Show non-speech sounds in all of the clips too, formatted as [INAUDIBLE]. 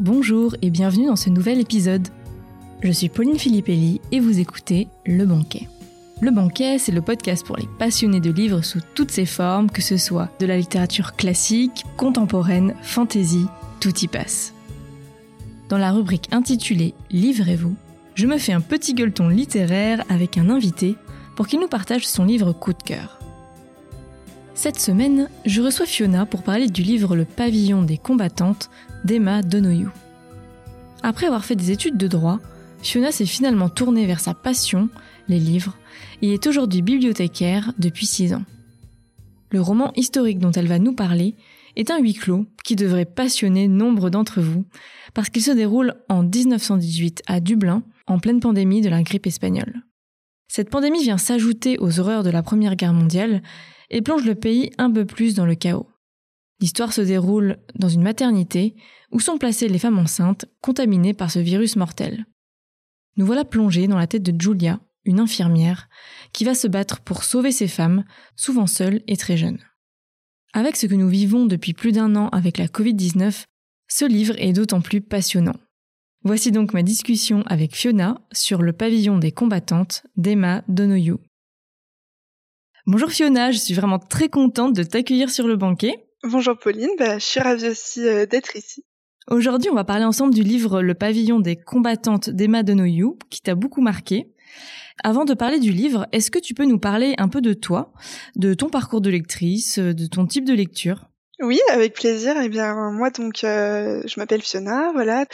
bonjour et bienvenue dans ce nouvel épisode. Je suis Pauline Filippelli et vous écoutez Le Banquet. Le Banquet, c'est le podcast pour les passionnés de livres sous toutes ses formes, que ce soit de la littérature classique, contemporaine, fantasy, tout y passe. Dans la rubrique intitulée Livrez-vous, je me fais un petit gueuleton littéraire avec un invité pour qu'il nous partage son livre coup de cœur. Cette semaine, je reçois Fiona pour parler du livre Le pavillon des combattantes d'Emma Donoghue. Après avoir fait des études de droit, Fiona s'est finalement tournée vers sa passion, les livres, et est aujourd'hui bibliothécaire depuis 6 ans. Le roman historique dont elle va nous parler est un huis clos qui devrait passionner nombre d'entre vous, parce qu'il se déroule en 1918 à Dublin, en pleine pandémie de la grippe espagnole. Cette pandémie vient s'ajouter aux horreurs de la Première Guerre mondiale et plonge le pays un peu plus dans le chaos. L'histoire se déroule dans une maternité où sont placées les femmes enceintes contaminées par ce virus mortel. Nous voilà plongés dans la tête de Julia, une infirmière, qui va se battre pour sauver ces femmes, souvent seules et très jeunes. Avec ce que nous vivons depuis plus d'un an avec la Covid-19, ce livre est d'autant plus passionnant. Voici donc ma discussion avec Fiona sur le pavillon des combattantes d'Emma Donoghue. Bonjour Fiona, je suis vraiment très contente de t'accueillir sur le banquet. Bonjour Pauline, bah, je suis ravie aussi euh, d'être ici. Aujourd'hui, on va parler ensemble du livre Le pavillon des combattantes d'Emma Donoghue, qui t'a beaucoup marqué. Avant de parler du livre, est-ce que tu peux nous parler un peu de toi, de ton parcours de lectrice, de ton type de lecture? Oui, avec plaisir. Eh bien, moi, donc, euh, je m'appelle Fiona, voilà.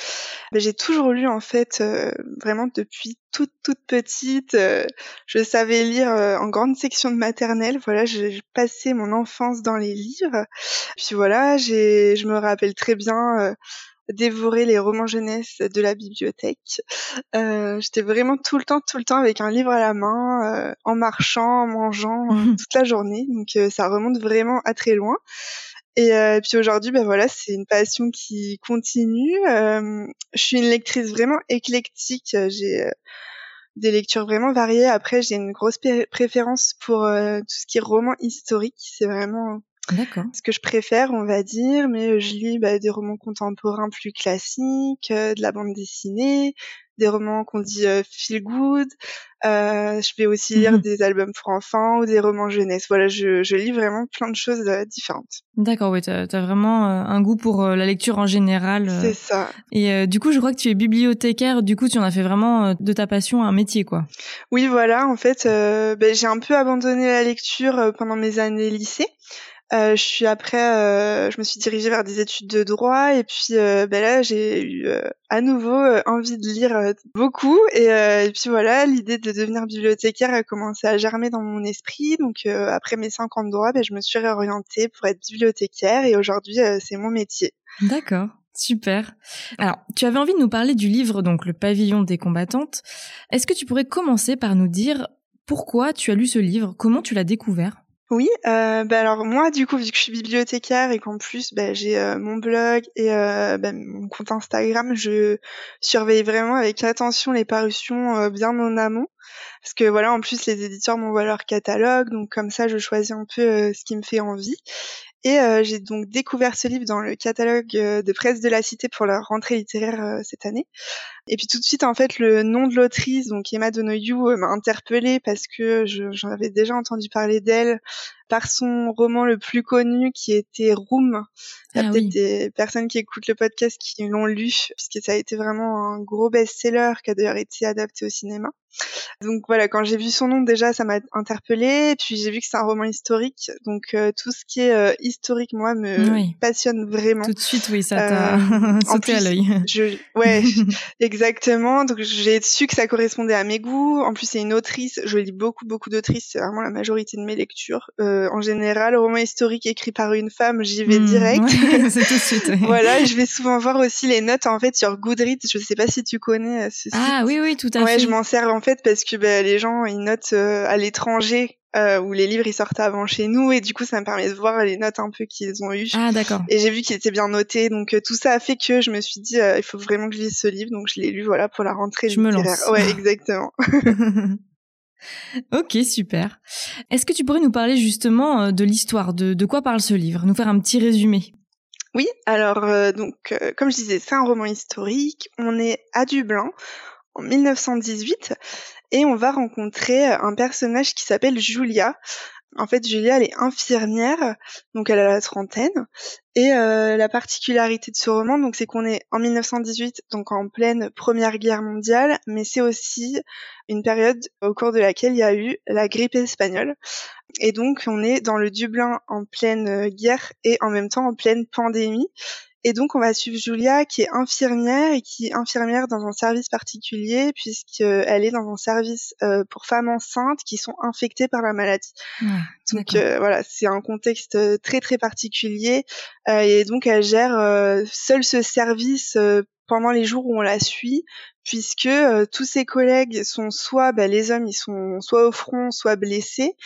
Ben, j'ai toujours lu, en fait, euh, vraiment depuis toute, toute petite. Euh, je savais lire en grande section de maternelle. Voilà, j'ai passé mon enfance dans les livres. Puis voilà, j'ai, je me rappelle très bien dévorer les romans jeunesse de la bibliothèque. J'étais vraiment tout le temps, tout le temps avec un livre à la main, en marchant, en mangeant, toute la journée. Donc, ça remonte vraiment à très loin. Et, euh, puis aujourd'hui, ben voilà, c'est une passion qui continue. Euh, je suis une lectrice vraiment éclectique. J'ai euh, des lectures vraiment variées. Après, j'ai une grosse préférence pour tout ce qui est roman historique. C'est vraiment ce que je préfère, on va dire. Mais je lis bah, des romans contemporains plus classiques, de la bande dessinée, des romans qu'on dit feel good. Euh, je vais aussi lire mhm. des albums pour enfants ou des romans jeunesse. Voilà, je, je lis vraiment plein de choses euh, différentes. D'accord, oui, tu as, vraiment euh, un goût pour la lecture en général. C'est ça. Et du coup, je crois que tu es bibliothécaire. Du coup, tu en as fait vraiment de ta passion un métier, quoi. Oui, voilà. En fait, ben, j'ai un peu abandonné la lecture pendant mes années lycée. Euh, je suis après, euh, je me suis dirigée vers des études de droit et puis euh, ben là j'ai eu à nouveau envie de lire beaucoup et, et, puis voilà l'idée de devenir bibliothécaire a commencé à germer dans mon esprit donc après mes cinq ans de droit ben, je me suis réorientée pour être bibliothécaire et aujourd'hui c'est mon métier. D'accord. Super. Alors, tu avais envie de nous parler du livre, donc Le pavillon des combattantes. Est-ce que tu pourrais commencer par nous dire pourquoi tu as lu ce livre? Comment tu l'as découvert? Oui, euh, bah alors moi du coup vu que je suis bibliothécaire et qu'en plus bah, j'ai euh, mon blog et euh, bah, mon compte Instagram, je surveille vraiment avec attention les parutions euh, bien en amont parce que voilà en plus les éditeurs m'envoient leur catalogue donc comme ça je choisis un peu ce qui me fait envie et j'ai donc découvert ce livre dans le catalogue de presse de la Cité pour leur rentrée littéraire cette année. Et puis tout de suite, en fait, le nom de l'autrice, donc Emma Donoghue, m'a interpellée parce que j'en avais déjà entendu parler d'elle par son roman le plus connu qui était Room. Il y a ah peut-être des personnes qui écoutent le podcast qui l'ont lu, puisque ça a été vraiment un gros best-seller qui a d'ailleurs été adapté au cinéma. Donc voilà, quand j'ai vu son nom déjà, ça m'a interpellée. Puis j'ai vu que c'est un roman historique, donc euh, tout ce qui est euh, historique, moi, me passionne vraiment. Tout de suite, oui, ça t'a euh, [LAUGHS] sauté à l'œil. Ouais, [LAUGHS] exactement. Donc j'ai su que ça correspondait à mes goûts. En plus, c'est une autrice. Je lis beaucoup, beaucoup d'autrices. C'est vraiment la majorité de mes lectures. Euh, en général, roman historique écrit par une femme, j'y vais hmm, direct. [LAUGHS] [LAUGHS] c'est tout de suite. voilà, je vais souvent voir aussi les notes en fait sur Goodreads. Je sais pas si tu connais euh, ce Ah oui, oui, tout à fait. Ouais, je m'en sers en fait parce que bah, les gens ils notent euh, à l'étranger euh, où les livres ils sortent avant chez nous et du coup ça me permet de voir les notes un peu qu'ils ont eues. Ah d'accord. Et j'ai vu qu'il était bien noté donc tout ça a fait que je me suis dit il faut vraiment que je lise ce livre donc je l'ai lu voilà pour la rentrée je me lance. Ouais exactement. [LAUGHS] [LAUGHS] ok, super. Est-ce que tu pourrais nous parler justement euh, de l'histoire, de, de quoi parle ce livre, nous faire un petit résumé Oui, alors donc comme je disais, c'est un roman historique. On est à Dublin en 1918 et on va rencontrer un personnage qui s'appelle Julia. En fait, Julia, elle est infirmière, donc elle a la trentaine. Et euh, la particularité de ce roman, donc, c'est qu'on est en 1918, donc en pleine Première Guerre mondiale, mais c'est aussi une période au cours de laquelle il y a eu la grippe espagnole. Et donc, on est dans le Dublin en pleine guerre et en même temps en pleine pandémie. Et donc, on va suivre Julia, qui est infirmière et qui est infirmière dans un service particulier, puisqu'elle est dans un service euh, pour femmes enceintes qui sont infectées par la maladie. donc, euh, voilà, c'est un contexte euh, très, très particulier. et donc, elle gère seul ce service pendant les jours où on la suit, puisque tous ses collègues sont soit, bah, les hommes, ils sont soit au front, soit blessés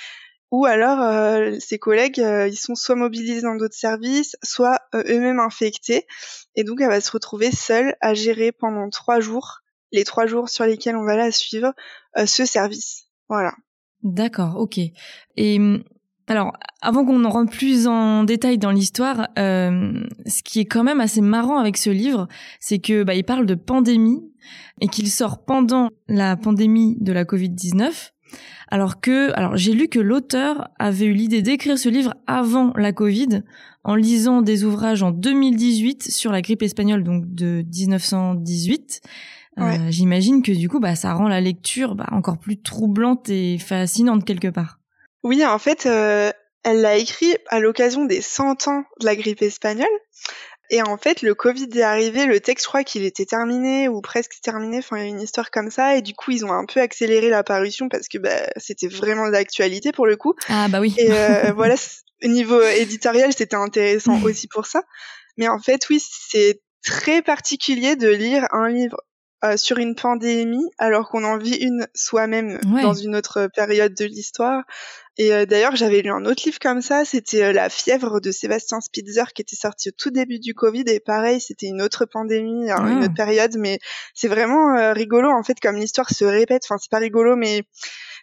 ou alors euh, ses collègues euh, ils sont soit mobilisés dans d'autres services, soit euh, eux-mêmes infectés, et donc elle va se retrouver seule à gérer pendant trois jours, les trois jours sur lesquels on va la suivre, ce service. Voilà. D'accord, ok. Et hum, alors, avant qu'on en rentre plus en détail dans l'histoire, ce qui est quand même assez marrant avec ce livre, c'est que bah, il parle de pandémie et qu'il sort pendant la pandémie de la Covid-19 alors que, alors j'ai lu que l'auteur avait eu l'idée d'écrire ce livre avant la Covid, en lisant des ouvrages en 2018 sur la grippe espagnole, donc de 1918. Euh, j'imagine que du coup, bah, ça rend la lecture bah, encore plus troublante et fascinante quelque part. Oui, en fait, euh, elle l'a écrit à l'occasion des 100 ans de la grippe espagnole. Et en fait, le Covid est arrivé, le texte, je crois qu'il était terminé ou presque terminé. Enfin, il y a une histoire comme ça. Et du coup, ils ont un peu accéléré la parution parce que bah, c'était vraiment d'actualité pour le coup. Ah bah oui. Et euh, [LAUGHS] voilà, au niveau éditorial, c'était intéressant aussi pour ça. Mais en fait, oui, c'est très particulier de lire un livre euh, sur une pandémie alors qu'on en vit une soi-même dans une autre période de l'histoire. Et euh, d'ailleurs, j'avais lu un autre livre comme ça, c'était euh, La fièvre de Sébastien Spitzer qui était sorti au tout début du Covid et pareil, c'était une autre pandémie, hein, une ah. autre période, mais c'est vraiment rigolo en fait comme l'histoire se répète. Enfin, c'est pas rigolo, mais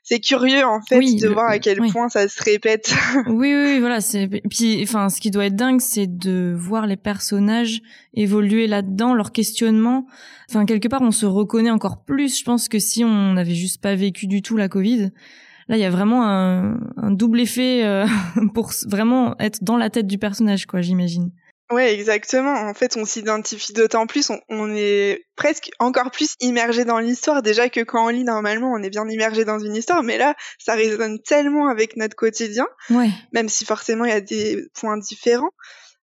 c'est curieux en fait de voir à quel point ça se répète. [LAUGHS] oui, oui, voilà. C'est puis, enfin, ce qui doit être dingue, c'est de voir les personnages évoluer là-dedans, leur questionnement. Enfin, quelque part, on se reconnaît encore plus. Je pense que si on n'avait juste pas vécu du tout la Covid, là, il y a vraiment un, un double effet euh, [LAUGHS] pour vraiment être dans la tête du personnage, quoi. J'imagine. Ouais, exactement. En fait, on s'identifie d'autant plus, on, est presque encore plus immergé dans l'histoire. Déjà que quand on lit, normalement, on est bien immergé dans une histoire, mais là, ça résonne tellement avec notre quotidien, ouais. même si forcément il y a des points différents.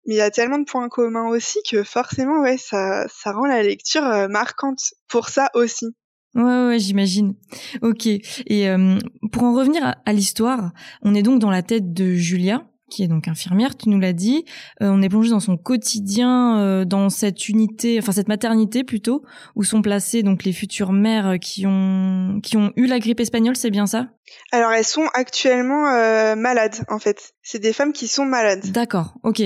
Mais il y a tellement de points communs aussi que forcément, ouais, ça, ça rend la lecture euh, marquante pour ça aussi. Ouais, ouais, j'imagine. Ok. Et euh, pour en revenir à l'histoire, on est donc dans la tête de Julia, qui est donc infirmière, tu nous l'as dit. Euh, on est plongé dans son quotidien, euh, dans cette unité, enfin cette maternité plutôt, où sont placées donc les futures mères qui ont qui ont eu la grippe espagnole, c'est bien ça? Alors elles sont actuellement euh, malades en fait. C'est des femmes qui sont malades. D'accord, ok.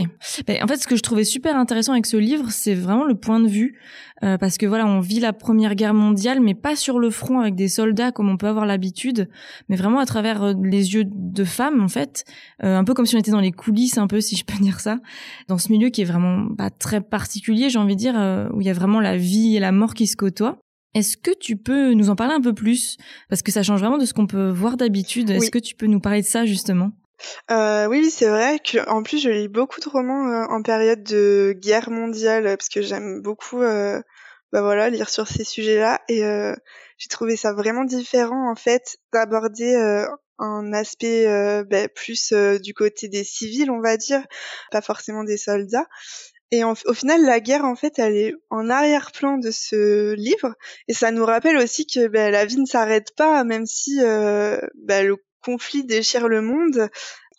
Ben, en fait, ce que je trouvais super intéressant avec ce livre, c'est vraiment le point de vue parce que voilà, on vit la Première Guerre mondiale, mais pas sur le front avec des soldats comme on peut avoir l'habitude, mais vraiment à travers les yeux de femmes en fait, un peu comme si on était dans les coulisses, un peu si je peux [LAUGHS] dire ça, dans ce milieu qui est vraiment pas très particulier, j'ai envie de dire, où il y a vraiment la vie et la mort qui se côtoient. Est-ce que tu peux nous en parler un peu plus? Parce que ça change vraiment de ce qu'on peut voir d'habitude. Est-ce que tu peux nous parler de ça justement? Euh, oui, c'est vrai que en plus je lis beaucoup de romans euh, en période de guerre mondiale parce que j'aime beaucoup, euh, bah voilà, lire sur ces sujets-là. Et euh, j'ai trouvé ça vraiment différent en fait d'aborder un aspect bah, plus du côté des civils, on va dire, pas forcément des soldats. Et au final, la guerre, en fait, elle est en arrière-plan de ce livre, et ça nous rappelle aussi que bah, la vie ne s'arrête pas, même si bah, le conflit déchire le monde,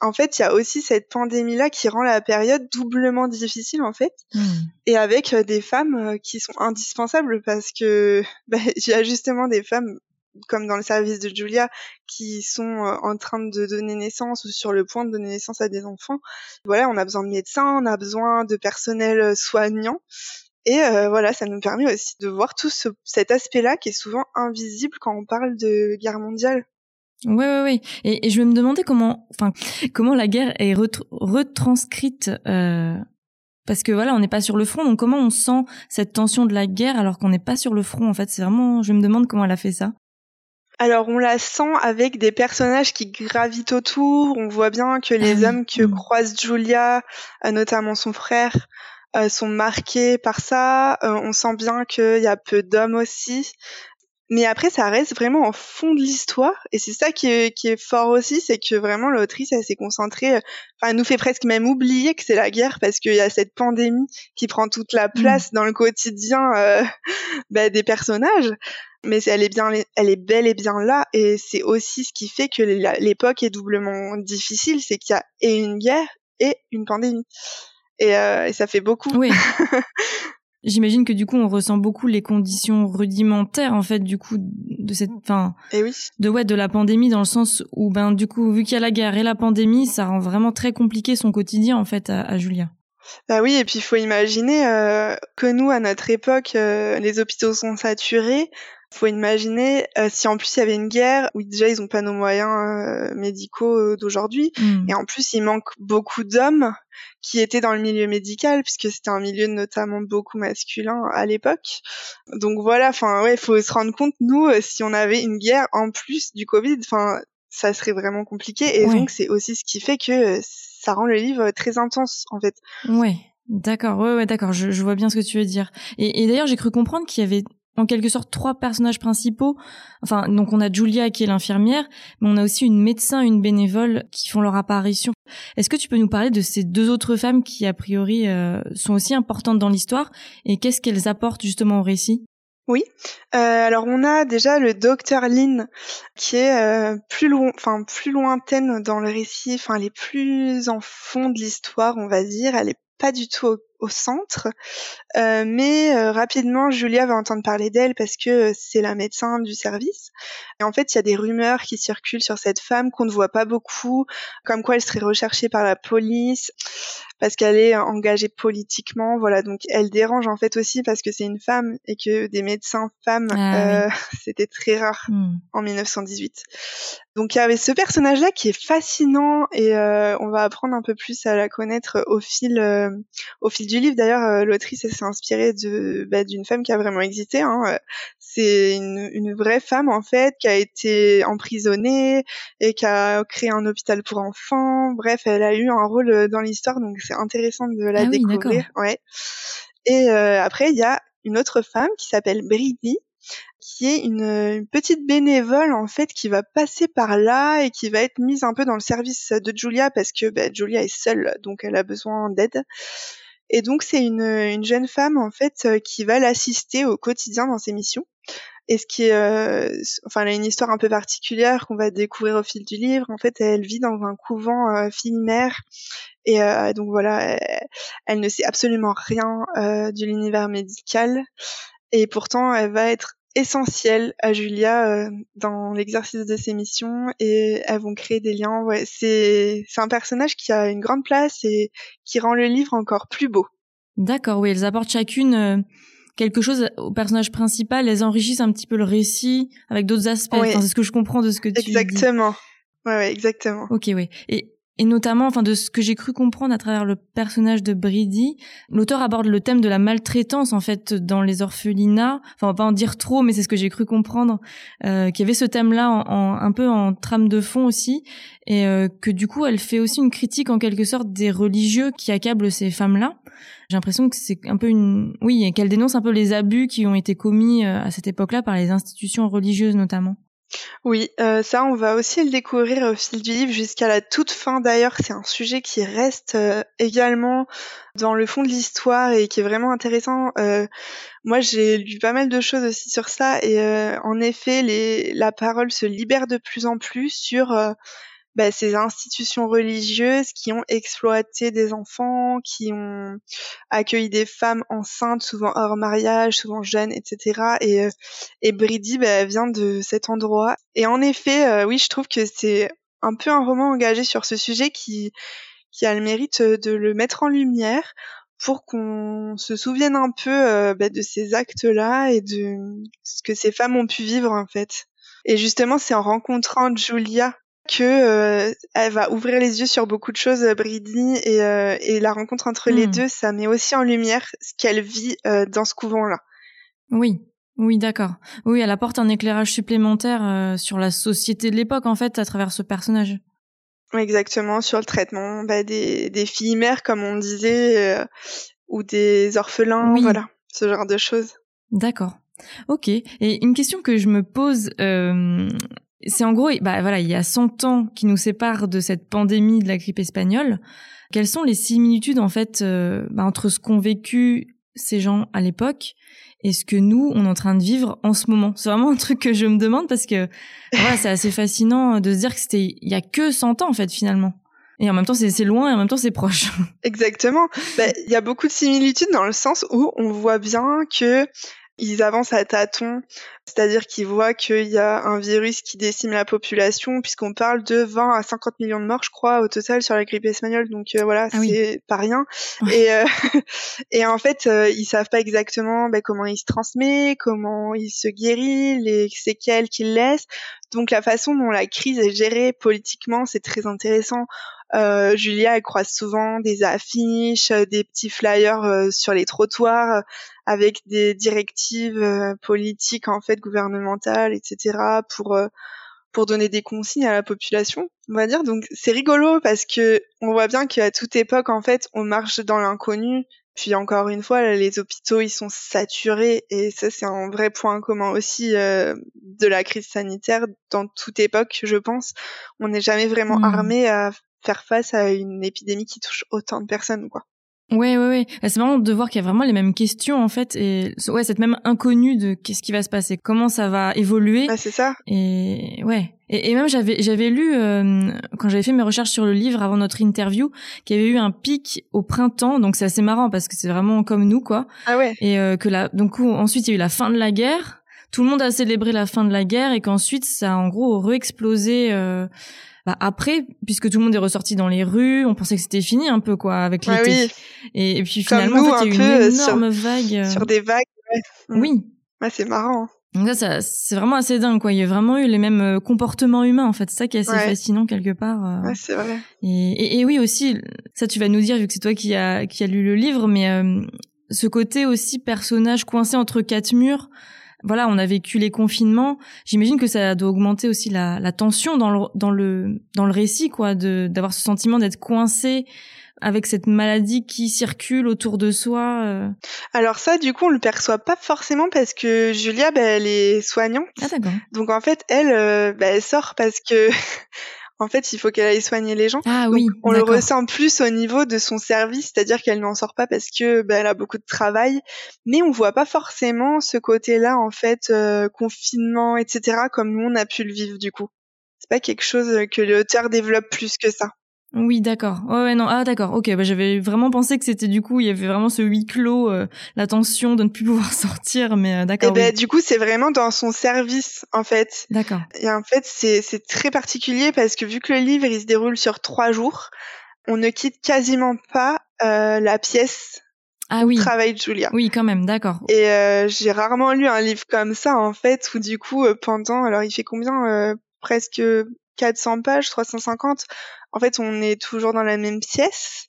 en fait, il y a aussi cette pandémie-là qui rend la période doublement difficile, en fait. Hmm. Et avec euh, des femmes euh, qui sont indispensables parce que [LAUGHS] bah, il y a justement des femmes comme dans le service de Julia, qui sont euh, en train de donner naissance ou sur le point de donner naissance à des enfants. Voilà, on a besoin de médecins, on a besoin de personnel soignant. Et voilà, ça nous permet aussi de voir tout cet aspect-là qui est souvent invisible quand on parle de guerre mondiale. Ouais, ouais, ouais. Et, et, je me demandais comment, enfin, comment la guerre est retranscrite, euh, Parce que voilà, on n'est pas sur le front, donc comment on sent cette tension de la guerre alors qu'on n'est pas sur le front En fait, c'est vraiment, je me demande comment elle a fait ça. Alors on la sent avec des personnages qui gravitent autour. On voit bien que les ah hommes que mm. croise Julia, euh, notamment son frère, euh, sont marqués par ça. Euh, on sent bien qu'il y a peu d'hommes aussi. Mais après, ça reste vraiment en fond de l'histoire, et c'est ça qui est, qui est fort aussi, c'est que vraiment l'autrice, elle s'est concentrée, enfin, elle nous fait presque même oublier que c'est la guerre, parce qu'il y a cette pandémie qui prend toute la mm. place dans le quotidien euh, [LAUGHS] bah, des personnages mais elle est bien, elle est bel et bien là, et c'est aussi ce qui fait que l'époque est doublement difficile, c'est qu'il y a et une guerre et une pandémie, et, euh, ça fait beaucoup. Oui. [LAUGHS] J'imagine que du coup on ressent beaucoup les conditions rudimentaires en fait du coup de cette fin et oui. de ouais de la pandémie dans le sens où ben du coup vu qu'il y a la guerre et la pandémie ça rend vraiment très compliqué son quotidien en fait à, à Julia. Bah oui, et puis il faut imaginer euh, que nous, à notre époque, euh, les hôpitaux sont saturés, faut imaginer euh, si en plus il y avait une guerre où déjà ils ont pas nos moyens euh, médicaux euh, d'aujourd'hui mm. et en plus il manque beaucoup d'hommes qui étaient dans le milieu médical puisque c'était un milieu notamment beaucoup masculin à l'époque. Donc voilà, enfin ouais, faut se rendre compte nous si on avait une guerre en plus du Covid, enfin ça serait vraiment compliqué et donc c'est aussi ce qui fait que ça rend le livre très intense en fait. Ouais. D'accord, ouais, ouais, d'accord, je, je, vois bien ce que tu veux dire. Et, et d'ailleurs, j'ai cru comprendre qu'il y avait en quelque sorte trois personnages principaux. Enfin, donc on a Julia qui est l'infirmière, mais on a aussi une médecin, une bénévole qui font leur apparition. Est-ce que tu peux nous parler de ces deux autres femmes qui a priori euh, sont aussi importantes dans l'histoire et qu'est-ce qu'elles apportent justement au récit? Oui. Euh, alors on a déjà le docteur Lynn qui est euh, plus loin, enfin plus lointaine dans le récit. Enfin, elle est plus en fond de l'histoire, on va dire. Elle est pas du tout au, centre. Euh, mais euh, rapidement, Julia va entendre parler d'elle parce que c'est la médecin du service. Et en fait, il y a des rumeurs qui circulent sur cette femme qu'on ne voit pas beaucoup, comme quoi elle serait recherchée par la police parce qu'elle est engagée politiquement. Voilà, donc elle dérange en fait aussi parce que c'est une femme et que des médecins femmes, ah euh, [LAUGHS] c'était très rare hmm. en 1918. Donc il y avait ce personnage-là qui est fascinant et euh, on va apprendre un peu plus à la connaître au fil, euh, au fil du livre. D'ailleurs, euh, l'autrice s'est inspirée de bah, d'une femme qui a vraiment existé. Hein. C'est une, une, vraie femme en fait qui a été emprisonnée et qui a créé un hôpital pour enfants. Bref, elle a eu un rôle dans l'histoire, donc c'est intéressant de la ah découvrir. ouais. Et après, il y a une autre femme qui s'appelle Bridi qui est une, petite bénévole en fait qui va passer par là et qui va être mise un peu dans le service de Julia parce que bah, Julia est seule donc elle a besoin d'aide. Et donc c'est une, une, jeune femme en fait euh, qui va l'assister au quotidien dans ses missions. Et ce qui euh, enfin, elle a une histoire un peu particulière qu'on va découvrir au fil du livre. En fait, elle vit dans un couvent euh, et euh, donc voilà, elle, elle, ne sait absolument rien euh, de l'univers médical. Et pourtant, elle va être essentielle à Julia euh, dans l'exercice de ses missions et elles vont créer des liens. Ouais, c'est c'est un personnage qui a une grande place et qui rend le livre encore plus beau. D'accord, oui, elles apportent chacune euh, quelque chose au personnage principal, elles enrichissent un petit peu le récit avec d'autres aspects. c'est ce que je comprends de ce que tu dis. Exactement. Ouais, ouais, exactement. Ok, oui. Et et notamment, enfin, de ce que j'ai cru comprendre à travers le personnage de Brady, l'auteur aborde le thème de la maltraitance en fait dans les orphelinats. Enfin, on va pas en dire trop, mais c'est ce que j'ai cru comprendre euh, qu'il y avait ce thème-là en, un peu en trame de fond aussi, et euh, que du coup, elle fait aussi une critique en quelque sorte des religieux qui accablent ces femmes-là. J'ai l'impression que c'est un peu une, oui, qu'elle dénonce un peu les abus qui ont été commis euh, à cette époque-là par les institutions religieuses notamment. Oui, euh, ça, on va aussi le découvrir au fil du livre jusqu'à la toute fin. D'ailleurs, c'est un sujet qui reste euh, également dans le fond de l'histoire et qui est vraiment intéressant. Euh, moi, j'ai lu pas mal de choses aussi sur ça et en effet, la parole se libère de plus en plus sur bah, ces institutions religieuses qui ont exploité des enfants, qui ont accueilli des femmes enceintes, souvent hors mariage, souvent jeunes, etc. Et, euh, et Brady bah, vient de cet endroit. Et en effet, euh, oui, je trouve que c'est un peu un roman engagé sur ce sujet qui, qui a le mérite de le mettre en lumière pour qu'on se souvienne un peu euh, bah, de ces actes-là et de ce que ces femmes ont pu vivre en fait. Et justement, c'est en rencontrant Julia que euh, elle va ouvrir les yeux sur beaucoup de choses, Bridie, et, et la rencontre entre les Hmm. deux, ça met aussi en lumière ce qu'elle vit dans ce couvent-là. Oui, oui, d'accord. Oui, elle apporte un éclairage supplémentaire euh, sur la société de l'époque, en fait, à travers ce personnage. Exactement, sur le traitement bah, des, des filles mères, comme on disait, euh, ou des orphelins, Oui. voilà, ce genre de choses. D'accord. Ok. Et une question que je me pose, euh, c'est en gros, bah voilà, il y a 100 ans qui nous séparent de cette pandémie de la grippe espagnole. Quelles sont les similitudes en fait euh, bah, entre ce qu'ont vécu ces gens à l'époque et ce que nous on est en train de vivre en ce moment? C'est vraiment un truc que je me demande parce que voilà, c'est assez fascinant de se dire que c'était il y a que 100 ans en fait finalement. Et en même temps c'est c'est loin et en même temps c'est proche. Exactement. Bah, Il y a beaucoup de similitudes dans le sens où on voit bien que ils avancent à tâtons, c'est-à-dire qu'ils voient qu'il y a un virus qui décime la population, puisqu'on parle de 20 à 50 millions de morts, je crois, au total sur la grippe espagnole. Donc euh, voilà, Ah oui. c'est pas rien. Et, euh, [LAUGHS] et en fait, euh, ils savent pas exactement bah, comment il se transmet, comment il se guérit, les séquelles qu'il laisse. Donc la façon dont la crise est gérée politiquement, c'est très intéressant. Euh, Julia, elle croise souvent des affiches, euh, des petits flyers euh, sur les trottoirs euh, avec des directives euh, politiques en fait gouvernementales, etc. pour euh, pour donner des consignes à la population, on va dire. Donc c'est rigolo parce que on voit bien qu'à toute époque en fait on marche dans l'inconnu. Puis encore une fois, les hôpitaux ils sont saturés et ça c'est un vrai point commun aussi euh, de la crise sanitaire dans toute époque, je pense. On n'est jamais vraiment Hmm. armé à faire face à une épidémie qui touche autant de personnes, quoi. Ouais, ouais, ouais. Bah, C'est marrant de voir qu'il y a vraiment les mêmes questions en fait, et ouais, cette même inconnue de qu'est-ce qui va se passer, comment ça va évoluer, Ah, c'est ça. et ouais. Et, et même j'avais j'avais lu euh, quand j'avais fait mes recherches sur le livre avant notre interview qu'il y avait eu un pic au printemps, donc c'est assez marrant parce que c'est vraiment comme nous quoi. Ah ouais. Et euh, que là, donc ensuite il y a eu la fin de la guerre. Tout le monde a célébré la fin de la guerre et qu'ensuite ça a en gros re-explosé euh, bah, après, puisque tout le monde est ressorti dans les rues. On pensait que c'était fini un peu quoi avec Ah l'été. oui, Et, et puis finalement, nous, en fait, il y a eu une euh, sur- énorme vague. euh, sur des vagues. ouais. Mm. Oui. Ouais, c'est marrant. hein. Donc ça, ça c'est vraiment assez dingue quoi. Il y a vraiment eu les mêmes euh, comportements humains en fait. C'est ça qui est assez Ouais. fascinant quelque part. euh. Ouais, c'est vrai. Et, et, et oui aussi, ça tu vas nous dire vu que c'est toi qui a qui a lu le livre, mais euh, ce côté aussi personnage coincé entre quatre murs. Voilà, on a vécu les confinements. J'imagine que ça doit augmenter aussi la, la tension dans le dans le dans le récit quoi, de d'avoir ce sentiment d'être coincé avec cette maladie qui circule autour de soi. euh. Alors ça, du coup, on le perçoit pas forcément parce que Julia, bah, elle est soignante. Ah d'accord. Donc en fait, elle, euh, bah, elle sort parce que, [LAUGHS] en fait, il faut qu'elle aille soigner les gens. Ah Donc, oui. on le ressent plus au niveau de son service, c'est-à-dire qu'elle n'en sort pas parce que bah, elle a beaucoup de travail, mais on voit pas forcément ce côté-là en fait euh, confinement, etc. comme nous on a pu le vivre du coup. C'est pas quelque chose que l'auteur développe plus que ça. Oui, d'accord. Ouais, ouais, non. Ah, d'accord. Ok. Bah, j'avais vraiment pensé que c'était du coup, il y avait vraiment ce huis clos, euh, la tension de ne plus [LAUGHS] pouvoir sortir, mais euh, Et d'accord. ben du coup c'est vraiment dans son service en fait. D'accord. Et en fait c'est c'est très particulier parce que vu que le livre il se déroule sur trois jours, on ne quitte quasiment pas euh, la pièce Ah oui. où travaille Julia. Oui, quand même. D'accord. Et euh, j'ai rarement lu un livre comme ça en fait où du coup euh, pendant alors il fait combien euh, presque 400 pages 350 en fait on est toujours dans la même pièce.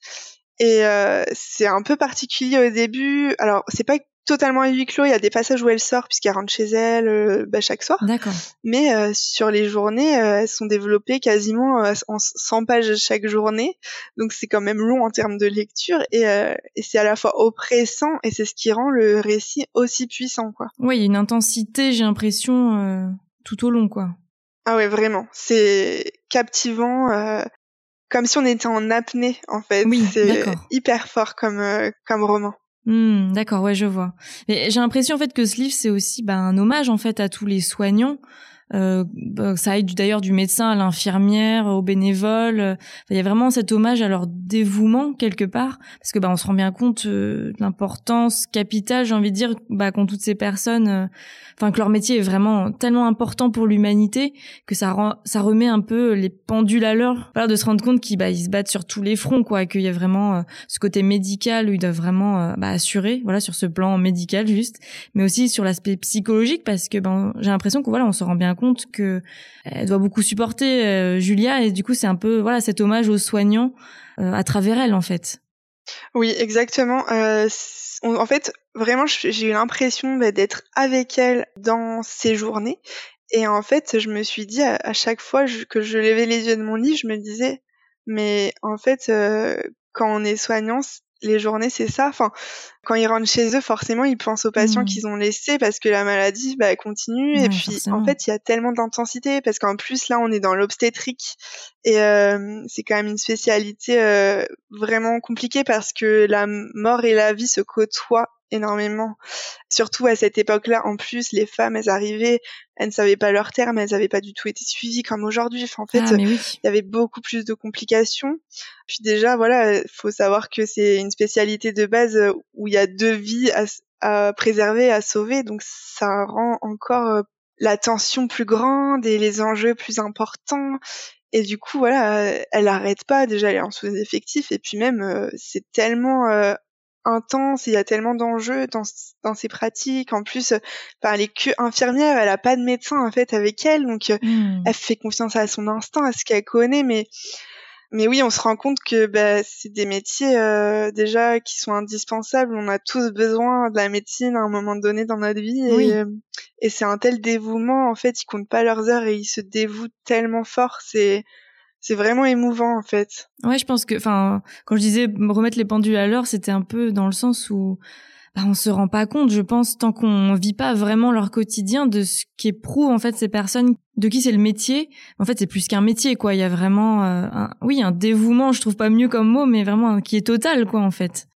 Et euh, c'est un peu particulier au début. Alors c'est pas totalement à huis clos il y a des passages où elle sort puisqu'elle rentre chez elle euh, bah, chaque soir. D'accord. mais euh, sur les journées elles sont développées quasiment en 100 pages chaque journée. Donc c'est quand même long en termes de lecture et, et c'est à la fois oppressant et c'est ce qui rend le récit aussi puissant quoi. Ouais, il y a une intensité, j'ai l'impression, tout au long, quoi. Ah ouais vraiment c'est captivant euh, comme si on était en apnée en fait Oui, c'est hyper fort comme euh, comme roman Hmm, d'accord, ouais, je vois. J'ai l'impression en fait que ce livre c'est aussi bah, un hommage en fait à tous les soignants. Euh, bah, ça aide d'ailleurs du médecin à l'infirmière, aux bénévoles. Il y a vraiment cet hommage à leur dévouement quelque part, parce que bah on se rend bien compte euh, de l'importance capitale, j'ai envie de dire, bah qu'ont toutes ces personnes, euh, enfin que leur métier est vraiment tellement important pour l'humanité que ça remet un peu les pendules à l'heure. Voilà, de se rendre compte qu'ils bah se battent sur tous les fronts, quoi, qu'il y a vraiment euh, ce côté médical où ils doivent vraiment bah, assurer, voilà, sur ce plan médical juste, mais aussi sur l'aspect psychologique parce que ben j'ai l'impression que voilà, on se rend bien compte que elle doit beaucoup supporter Julia et du coup c'est un peu voilà cet hommage aux soignants à travers elle en fait. Oui, exactement. en fait, vraiment, j'ai eu l'impression bah, d'être avec elle dans ces journées. Et en fait, je me suis dit à, chaque fois que je levais les yeux de mon lit, je me disais, mais en fait, quand on est soignant, les journées, c'est ça. Enfin, quand ils rentrent chez eux, forcément, ils pensent aux patients mmh. qu'ils ont laissés parce que la maladie, bah, continue. et puis, en fait, il y a tellement d'intensité parce qu'en plus, là, on est dans l'obstétrique et euh, c'est quand même une spécialité euh, vraiment compliquée parce que la mort et la vie se côtoient énormément. Surtout à cette époque-là, en plus, les femmes, elles arrivaient, elles ne savaient pas leur terme, elles n'avaient pas du tout été suivies comme aujourd'hui. Enfin, en fait, ah, il y avait beaucoup plus de complications. Puis déjà, voilà, faut savoir que c'est une spécialité de base où il y a deux vies à, à préserver, à sauver, donc ça rend encore euh, la tension plus grande et les enjeux plus importants. Et du coup, voilà, elle arrête pas. Déjà, elle est en sous-effectif. Et puis même, euh, c'est tellement euh, intense, il y a tellement d'enjeux dans, dans ces pratiques. En plus, enfin, elle est que infirmière, elle a pas de médecin en fait avec elle, donc euh, mmh. elle fait confiance à son instinct, à ce qu'elle connaît, mais mais oui, on se rend compte que bah, c'est des métiers euh, déjà qui sont indispensables. On a tous besoin de la médecine à un moment donné dans notre vie, et, euh, et c'est un tel dévouement en fait. Ils comptent pas leurs heures et ils se dévouent tellement fort. C'est c'est vraiment émouvant en fait. Ouais, je pense que, enfin, quand je disais remettre les pendules à l'heure, c'était un peu dans le sens où bah, on se rend pas compte, je pense, tant qu'on vit pas vraiment leur quotidien de ce qu'éprouvent en fait ces personnes, de qui c'est le métier? En fait, c'est plus qu'un métier, quoi. Il y a vraiment, euh, un, oui, un dévouement. Je trouve pas mieux comme mot, mais vraiment qui est total, quoi, en fait.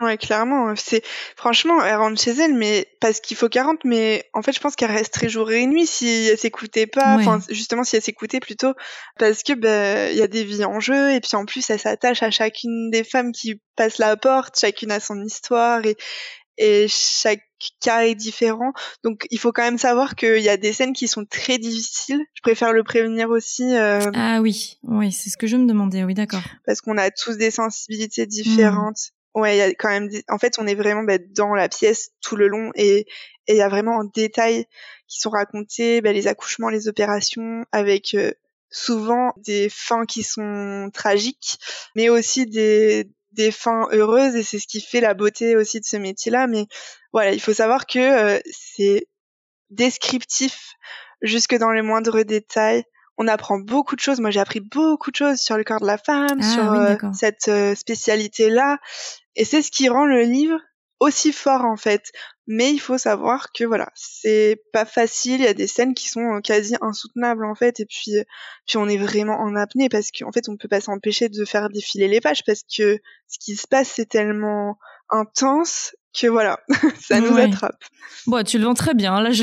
Ouais, clairement. C'est franchement, elle rentre chez elle, mais parce qu'il faut qu'elle rentre, mais en fait, je pense qu'elle resterait jour et nuit si elle s'écoutait pas. Enfin, justement, si elle s'écoutait plutôt, parce que ben, il y a des vies en jeu, et puis en plus, elle s'attache à chacune des femmes qui passent la porte. Chacune a son histoire et et chaque cas est différent. Donc, il faut quand même savoir qu'il y a des scènes qui sont très difficiles. Je préfère le prévenir aussi. Euh... Ah oui, oui, c'est ce que je me demandais. Oui, d'accord. Parce qu'on a tous des sensibilités différentes. Ouais, il y a quand même. En fait, on est vraiment bah, dans la pièce tout le long et il y a vraiment en détail qui sont racontés bah, les accouchements, les opérations, avec euh, souvent des fins qui sont tragiques, mais aussi des des fins heureuses et c'est ce qui fait la beauté aussi de ce métier-là. Mais voilà, il faut savoir que euh, c'est descriptif jusque dans les moindres détails on apprend beaucoup de choses. Moi, j'ai appris beaucoup de choses sur le corps de la femme, ah sur euh, cette euh, spécialité-là. Et c'est ce qui rend le livre aussi fort, en fait. Mais il faut savoir que voilà, c'est pas facile. Il y a des scènes qui sont euh, quasi insoutenables, en fait. Et puis, puis on est vraiment en apnée parce qu'en fait, on ne peut pas s'empêcher de faire défiler les pages parce que ce qui se passe, c'est tellement intense que voilà, [LAUGHS] ça nous attrape. Bon, tu le vends très bien. Là, je...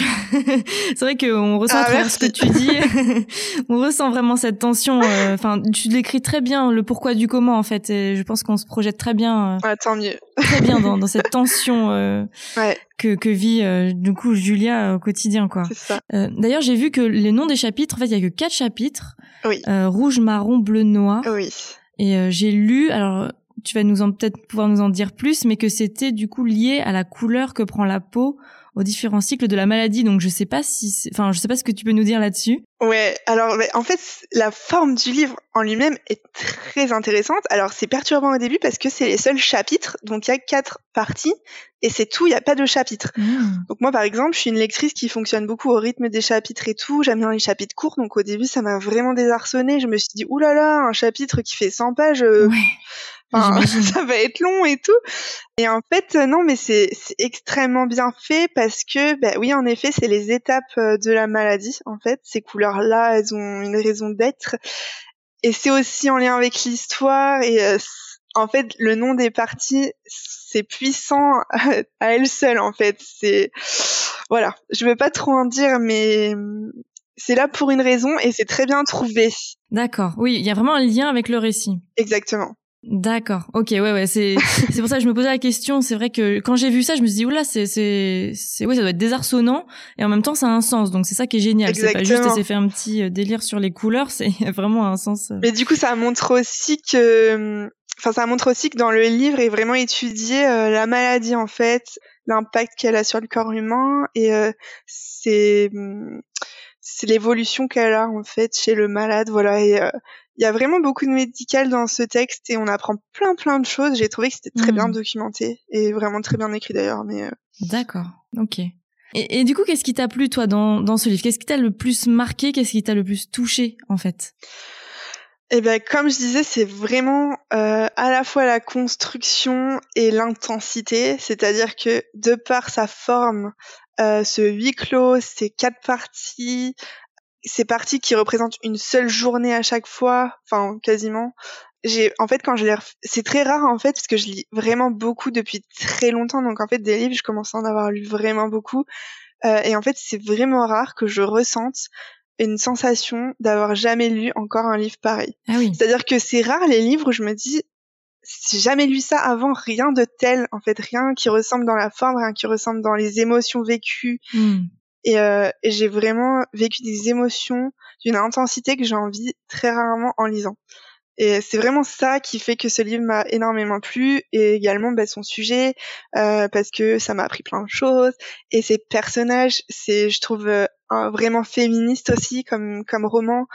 [LAUGHS] c'est vrai qu'on ressent ah, ce que tu dis. [LAUGHS] on ressent vraiment cette tension. Euh, enfin, tu l'écris très bien, le pourquoi du comment en fait. Et je pense qu'on se projette très bien. Euh, ah, tant mieux. très bien dans, dans cette tension euh, ouais. que, que vit du coup Julia au quotidien, quoi. D'ailleurs, j'ai vu que les noms des chapitres, en fait, il y a que quatre chapitres. Oui. rouge, marron, bleu, noir. Oui. Et j'ai lu, alors tu vas nous en peut-être pouvoir nous en dire plus, mais que c'était du coup lié à la couleur que prend la peau aux différents cycles de la maladie. Donc je sais pas si, enfin je sais pas ce que tu peux nous dire là-dessus. Ouais, alors en fait la forme du livre en lui-même est très intéressante. Alors c'est perturbant au début parce que c'est les seuls chapitres, donc il y a quatre parties et c'est tout, il n'y a pas de chapitres. Mmh. Donc moi par exemple, je suis une lectrice qui fonctionne beaucoup au rythme des chapitres et tout. J'aime bien les chapitres courts, donc au début ça m'a vraiment désarçonné. Je me suis dit oulala, un chapitre qui fait 100 pages. Euh, ouais. [LAUGHS] ça va être long et tout. Et en fait, euh, non, mais c'est extrêmement bien fait parce que, bah, oui, en effet, c'est les étapes euh, de la maladie. En fait, ces couleurs-là, elles ont une raison d'être. Et c'est aussi en lien avec l'histoire. Et euh, en fait, le nom des parties, c'est puissant [LAUGHS] à elle seule. En fait, c'est voilà. Je veux pas trop en dire, mais c'est là pour une raison et c'est très bien trouvé. D'accord. Oui, il y a vraiment un lien avec le récit. Exactement. D'accord. Ok. Ouais, ouais. C'est [LAUGHS] c'est pour ça que je me posais la question. C'est vrai que quand j'ai vu ça, je me suis dit oula, c'est c'est c'est ouais, ça doit être désarçonnant et en même temps ça a un sens. Donc c'est ça qui est génial. C'est pas juste essayer faire un petit euh, délire sur les couleurs. [LAUGHS] C'est vraiment un sens. Euh. Mais du coup, ça montre aussi que, enfin, ça montre aussi que dans le livre est vraiment étudié euh, la maladie en fait, l'impact qu'elle a sur le corps humain et c'est c'est l'évolution qu'elle a en fait chez le malade, voilà. Et il y a vraiment beaucoup de médical dans ce texte et on apprend plein plein de choses. J'ai trouvé que c'était très bien mmh. documenté et vraiment très bien écrit d'ailleurs. Mais d'accord, ok. Et, et, du coup, qu'est-ce qui t'a plu toi dans, dans ce livre? Qu'est-ce qui t'a le plus marqué? Qu'est-ce qui t'a le plus touché en fait? Eh ben, comme je disais, c'est vraiment euh, à la fois la construction et l'intensité, c'est-à-dire que de par sa forme, euh, ce huis clos, ces quatre parties, ces parties qui représentent une seule journée à chaque fois, enfin quasiment. J'ai, en fait, quand je les, c'est très rare en fait parce que je lis vraiment beaucoup depuis très longtemps, donc en fait des livres, je commence à en avoir lu vraiment beaucoup. Euh, et en fait, c'est vraiment rare que je ressente une sensation d'avoir jamais lu encore un livre pareil. Ah oui. C'est-à-dire que c'est rare les livres où je me dis j'ai jamais lu ça avant, rien de tel, en fait, rien qui ressemble dans la forme, rien qui ressemble dans les émotions vécues. Hmm. Et, euh, et j'ai vraiment vécu des émotions d'une intensité que j'ai envie très rarement en lisant. Et c'est vraiment ça qui fait que ce livre m'a énormément plu et également bah, son sujet euh, parce que ça m'a appris plein de choses et ses personnages, c'est je trouve euh, vraiment féministe aussi comme comme roman.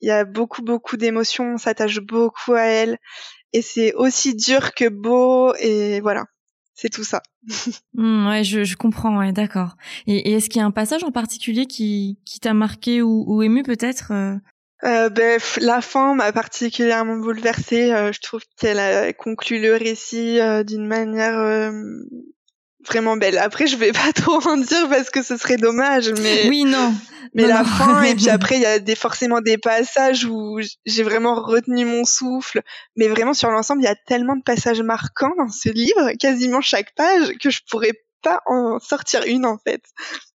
Il y a beaucoup beaucoup d'émotions, on s'attache beaucoup à elle et c'est aussi dur que beau et voilà. C'est tout ça. [LAUGHS] Mmh, ouais, je, je comprends, ouais, d'accord. Et, est-ce qu'il y a un passage en particulier qui, qui t'a marqué ou, ou ému peut-être euh, euh, ben, la fin m'a particulièrement bouleversée. Euh, je trouve qu'elle a conclu le récit euh, d'une manière euh, vraiment belle. Après, je vais [LAUGHS] pas trop en dire parce que ce serait dommage, mais oui, non. Mais la fin et puis [LAUGHS] après, il y a des forcément des passages où j'ai vraiment retenu mon souffle. Mais vraiment sur l'ensemble, il y a tellement de passages marquants dans ce livre, quasiment chaque page, que je pourrais pas en sortir une en fait.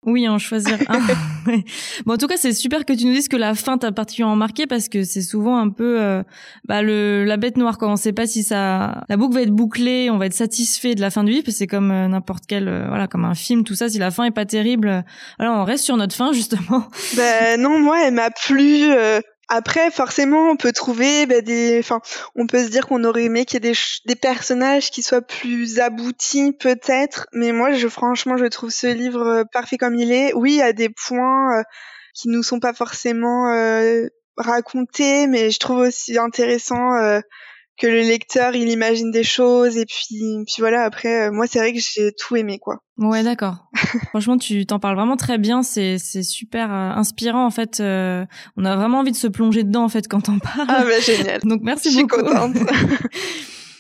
Oui, en choisir un. [LAUGHS] bon, en tout cas, c'est super que tu nous dises que la fin t'a particulièrement marqué parce que c'est souvent un peu euh, bah, le la bête noire quand on sait pas si ça la boucle va être bouclée, on va être satisfait de la fin du livre. C'est comme euh, n'importe quel euh, voilà comme un film, tout ça. Si la fin est pas terrible, alors on reste sur notre fin [LAUGHS] justement. Ben non, moi elle m'a plu. Après, forcément, on peut trouver bah, des, enfin, on peut se dire qu'on aurait aimé qu'il y ait des, des personnages qui soient plus aboutis, peut-être. Mais moi, je, franchement, je trouve ce livre euh, parfait comme il est. Oui, il y a des points euh, qui nous sont pas forcément euh, racontés, mais je trouve aussi intéressant euh, que le lecteur il imagine des choses et puis puis voilà après euh, moi c'est vrai que j'ai tout aimé quoi. Ouais d'accord. [LAUGHS] Franchement tu t'en parles vraiment très bien c'est c'est super euh, inspirant en fait euh, on a vraiment envie de se plonger dedans en fait quand on parle. Ah bah génial. [LAUGHS] Donc merci Je beaucoup. suis contente. [LAUGHS]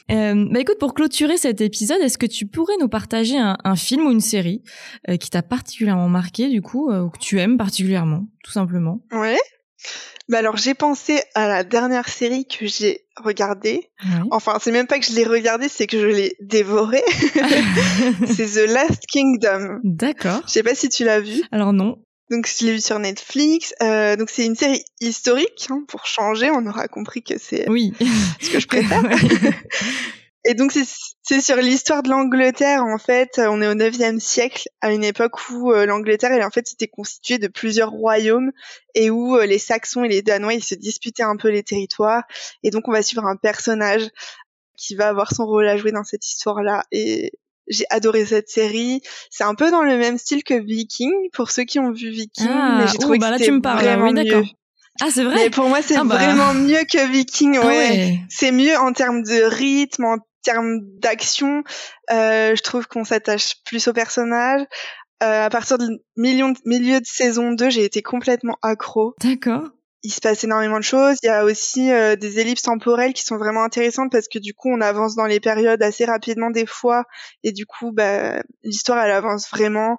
Bah écoute, pour clôturer cet épisode, est-ce que tu pourrais nous partager un, un film ou une série qui t'a particulièrement marqué, du coup, ou que tu aimes particulièrement, tout simplement? Ouais. Bah alors j'ai pensé à la dernière série que j'ai regardée. Enfin, c'est même pas que je l'ai regardée, c'est que je l'ai dévorée. [LAUGHS] c'est The Last Kingdom. D'accord. Je sais pas si tu l'as vu. Alors non. Donc je l'ai vu sur Netflix. Euh, donc c'est une série historique. Hein, pour changer, on aura compris que c'est oui. ce que je préfère. [LAUGHS] Et donc c'est sur l'histoire de l'Angleterre en fait. On est au 9e siècle, à une époque où euh, l'Angleterre elle en fait c'était constituée de plusieurs royaumes et où euh, les Saxons et les Danois ils se disputaient un peu les territoires. Et donc on va suivre un personnage qui va avoir son rôle à jouer dans cette histoire-là. Et j'ai adoré cette série. C'est un peu dans le même style que Viking pour ceux qui ont vu Viking, ah, mais j'ai trouvé bah que c'était vraiment oui, mieux. Ah, c'est vrai. Mais pour moi, c'est ah bah. vraiment mieux que Viking. Ah Ouais. ouais. C'est mieux en termes de rythme, en termes d'action. Euh, je trouve qu'on s'attache plus au personnage. Euh, à partir du milieu de saison 2, j'ai été complètement accro. D'accord. Il se passe énormément de choses. Il y a aussi euh, des ellipses temporelles qui sont vraiment intéressantes parce que du coup, on avance dans les périodes assez rapidement des fois. Et du coup, bah, l'histoire, elle avance vraiment.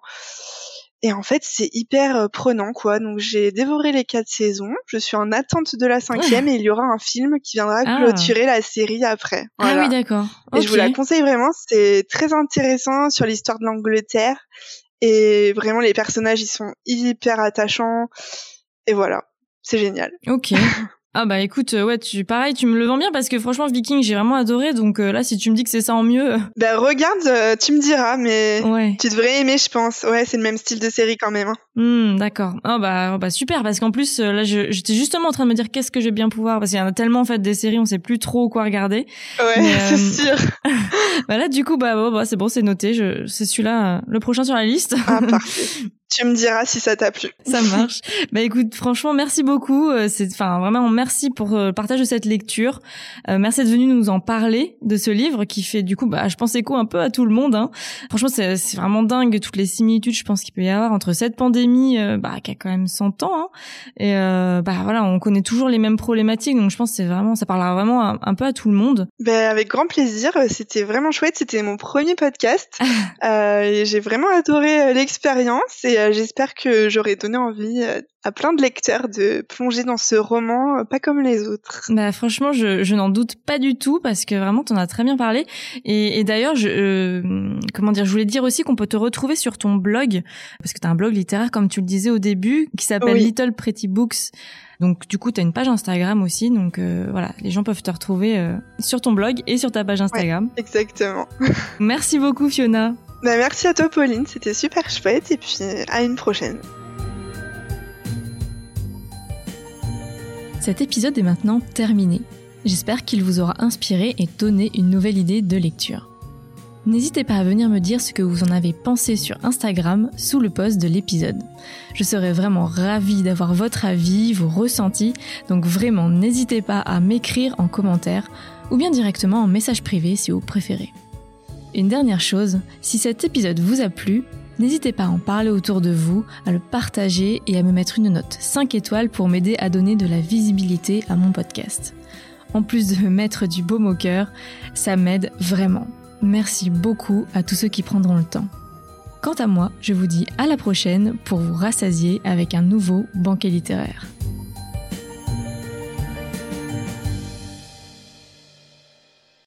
Et en fait, c'est hyper euh, prenant, quoi. Donc, j'ai dévoré les quatre saisons. Je suis en attente de la cinquième et il y aura un film qui viendra Ah. clôturer la série après. Voilà. Ah oui, d'accord. Et je vous la conseille vraiment. C'est très intéressant sur l'histoire de l'Angleterre. Et vraiment, les personnages, ils sont hyper attachants. Et voilà. C'est génial. Ok. [LAUGHS] Ah bah écoute, euh, ouais, tu pareil, tu me le vends bien parce que franchement Viking j'ai vraiment adoré donc euh, là si tu me dis que c'est ça en mieux, euh, Ben, regarde, euh, tu me diras, mais ouais. tu devrais aimer, je pense. Ouais, c'est le même style de série quand même. hein. Hmm, d'accord. Ah bah oh bah super parce qu'en plus là je- j'étais justement en train de me dire qu'est-ce que je vais bien pouvoir? Parce qu'il y en a tellement en fait des séries on sait plus trop quoi regarder. Ouais, [LAUGHS] euh, c'est sûr. [LAUGHS] Bah là du coup bah, bon, bah c'est bon c'est noté, je c'est celui-là le prochain sur la liste. Ah, [LAUGHS] parfait. Tu me diras si ça t'a plu. Ça marche. bah écoute, franchement, merci beaucoup. Euh, c'est, enfin, vraiment, merci pour euh, le partage de cette lecture. Euh, merci d'être venu nous en parler de ce livre qui fait du coup, bah, je pense écho un peu à tout le monde. Hein. Franchement, c'est, c'est vraiment dingue toutes les similitudes, je pense qu'il peut y avoir entre cette pandémie, bah, qui a quand même 100 ans, hein, et bah voilà, on connaît toujours les mêmes problématiques, donc je pense que c'est vraiment, ça parlera vraiment un, peu à tout le monde. Ben avec grand plaisir. C'était vraiment chouette. C'était mon premier podcast. [LAUGHS] et j'ai vraiment adoré l'expérience et j'espère que j'aurai donné envie à plein de lecteurs de plonger dans ce roman pas comme les autres. Bah franchement, je, je n'en doute pas du tout parce que vraiment t'en as très bien parlé. Et, et d'ailleurs, je euh, comment dire, je voulais dire aussi qu'on peut te retrouver sur ton blog parce que t'as un blog littéraire comme tu le disais au début qui s'appelle Little Pretty Books. Donc du coup, tu as une page Instagram aussi, donc euh, voilà, les gens peuvent te retrouver euh, sur ton blog et sur ta page Instagram. exactement. [LAUGHS] Merci beaucoup Fiona. Bah, merci à toi Pauline, c'était super chouette et puis à une prochaine. Cet épisode est maintenant terminé. J'espère qu'il vous aura inspiré et donné une nouvelle idée de lecture. N'hésitez pas à venir me dire ce que vous en avez pensé sur Instagram sous le post de l'épisode. Je serais vraiment ravie d'avoir votre avis, vos ressentis, donc vraiment n'hésitez pas à m'écrire en commentaire ou bien directement en message privé si vous préférez. Une dernière chose, si cet épisode vous a plu, n'hésitez pas à en parler autour de vous, à le partager et à me mettre une note 5 étoiles pour m'aider à donner de la visibilité à mon podcast. En plus de me mettre du baume au cœur, ça m'aide vraiment. Merci beaucoup à tous ceux qui prendront le temps. Quant à moi, je vous dis à la prochaine pour vous rassasier avec un nouveau banquet littéraire.